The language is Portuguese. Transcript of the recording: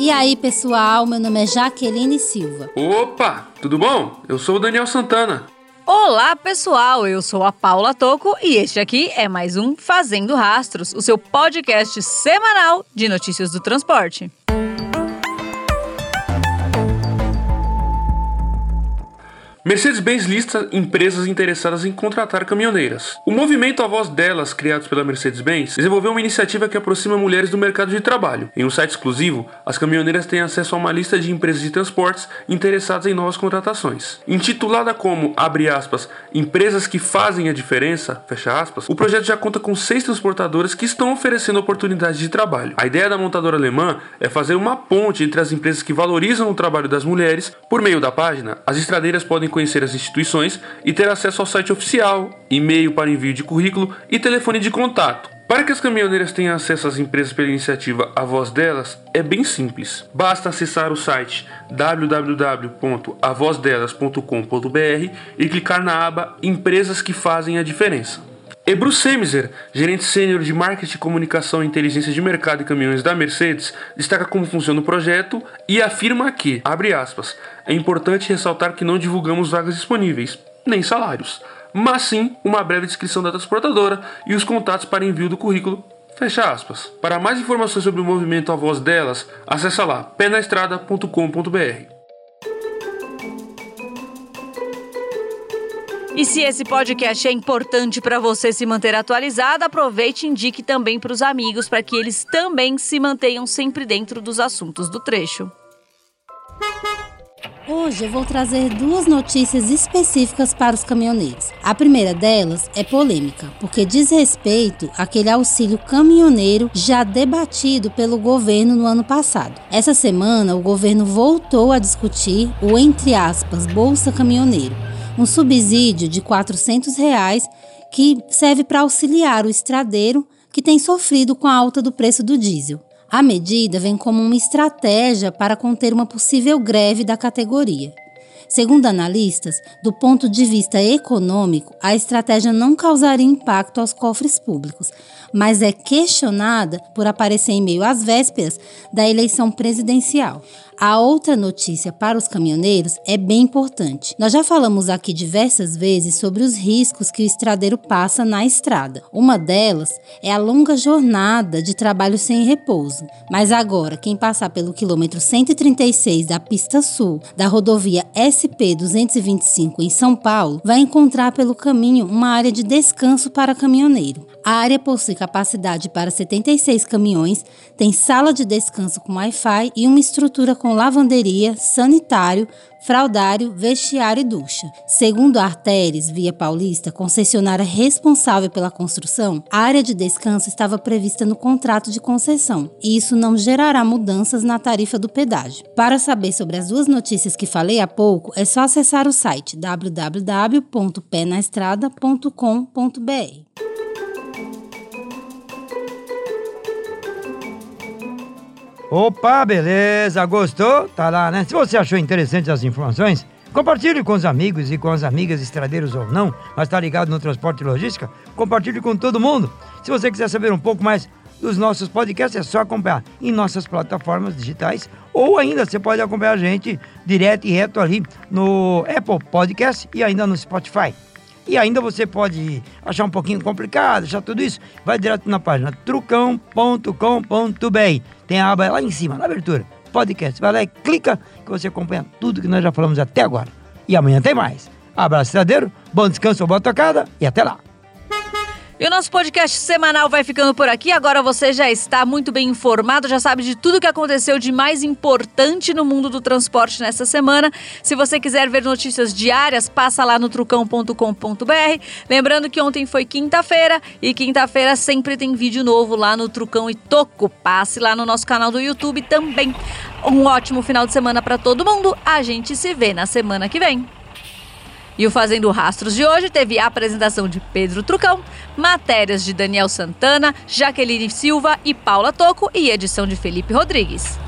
E aí, pessoal, meu nome é Jaqueline Silva. Opa, tudo bom? Eu sou o Daniel Santana. Olá, pessoal! Eu sou a Paula Toco e este aqui é mais um Fazendo Rastros, o seu podcast semanal de notícias do transporte. Mercedes-Benz lista empresas interessadas em contratar caminhoneiras. O movimento A Voz Delas, criado pela Mercedes-Benz, desenvolveu uma iniciativa que aproxima mulheres do mercado de trabalho. Em um site exclusivo, as caminhoneiras têm acesso a uma lista de empresas de transportes interessadas em novas contratações. Intitulada como, aspas, Empresas que fazem a diferença, aspas, o projeto já conta com seis transportadoras que estão oferecendo oportunidades de trabalho. A ideia da montadora alemã é fazer uma ponte entre as empresas que valorizam o trabalho das mulheres. Por meio da página, as estradeiras podem conhecer as instituições e ter acesso ao site oficial, e-mail para envio de currículo e telefone de contato. Para que as caminhoneiras tenham acesso às empresas pela iniciativa A Voz Delas, é bem simples. Basta acessar o site www.avozdelas.com.br e clicar na aba Empresas que fazem a diferença. Ebru Semizer, gerente sênior de marketing, comunicação e inteligência de mercado e caminhões da Mercedes, destaca como funciona o projeto e afirma que, abre aspas, é importante ressaltar que não divulgamos vagas disponíveis, nem salários, mas sim uma breve descrição da transportadora e os contatos para envio do currículo Fecha aspas. Para mais informações sobre o movimento A Voz Delas, acessa lá penaestrada.com.br. E se esse podcast é importante para você se manter atualizado, aproveite e indique também para os amigos para que eles também se mantenham sempre dentro dos assuntos do trecho. Hoje eu vou trazer duas notícias específicas para os caminhoneiros. A primeira delas é polêmica, porque diz respeito àquele auxílio caminhoneiro já debatido pelo governo no ano passado. Essa semana, o governo voltou a discutir o, entre aspas, Bolsa Caminhoneiro, um subsídio de 400 reais que serve para auxiliar o estradeiro que tem sofrido com a alta do preço do diesel. A medida vem como uma estratégia para conter uma possível greve da categoria. Segundo analistas, do ponto de vista econômico, a estratégia não causaria impacto aos cofres públicos, mas é questionada por aparecer em meio às vésperas da eleição presidencial. A outra notícia para os caminhoneiros é bem importante. Nós já falamos aqui diversas vezes sobre os riscos que o estradeiro passa na estrada. Uma delas é a longa jornada de trabalho sem repouso. Mas agora, quem passar pelo quilômetro 136 da pista sul da rodovia SP 225 em São Paulo, vai encontrar pelo caminho uma área de descanso para caminhoneiro. A área possui capacidade para 76 caminhões, tem sala de descanso com Wi-Fi e uma estrutura com lavanderia, sanitário, fraudário, vestiário e ducha. Segundo a Arteres Via Paulista, concessionária responsável pela construção, a área de descanso estava prevista no contrato de concessão e isso não gerará mudanças na tarifa do pedágio. Para saber sobre as duas notícias que falei há pouco, é só acessar o site www.penaestrada.com.br. Opa, beleza, gostou? Tá lá, né? Se você achou interessante as informações, compartilhe com os amigos e com as amigas, estradeiros ou não, mas tá ligado no transporte e logística, compartilhe com todo mundo. Se você quiser saber um pouco mais dos nossos podcasts, é só acompanhar em nossas plataformas digitais ou ainda você pode acompanhar a gente direto e reto ali no Apple Podcast e ainda no Spotify. E ainda você pode achar um pouquinho complicado, achar tudo isso, vai direto na página trucão.com.br. Tem a aba lá em cima, na abertura, podcast. Vai lá e clica que você acompanha tudo que nós já falamos até agora. E amanhã tem mais. Abraço, estradeiro, bom descanso, boa tocada e até lá. E o nosso podcast semanal vai ficando por aqui. Agora você já está muito bem informado, já sabe de tudo que aconteceu de mais importante no mundo do transporte nessa semana. Se você quiser ver notícias diárias, passa lá no trucão.com.br. Lembrando que ontem foi quinta-feira e quinta-feira sempre tem vídeo novo lá no Trucão e Toco. Passe lá no nosso canal do YouTube também. Um ótimo final de semana para todo mundo. A gente se vê na semana que vem. E o Fazendo Rastros de hoje teve a apresentação de Pedro Trucão, matérias de Daniel Santana, Jaqueline Silva e Paula Toco e edição de Felipe Rodrigues.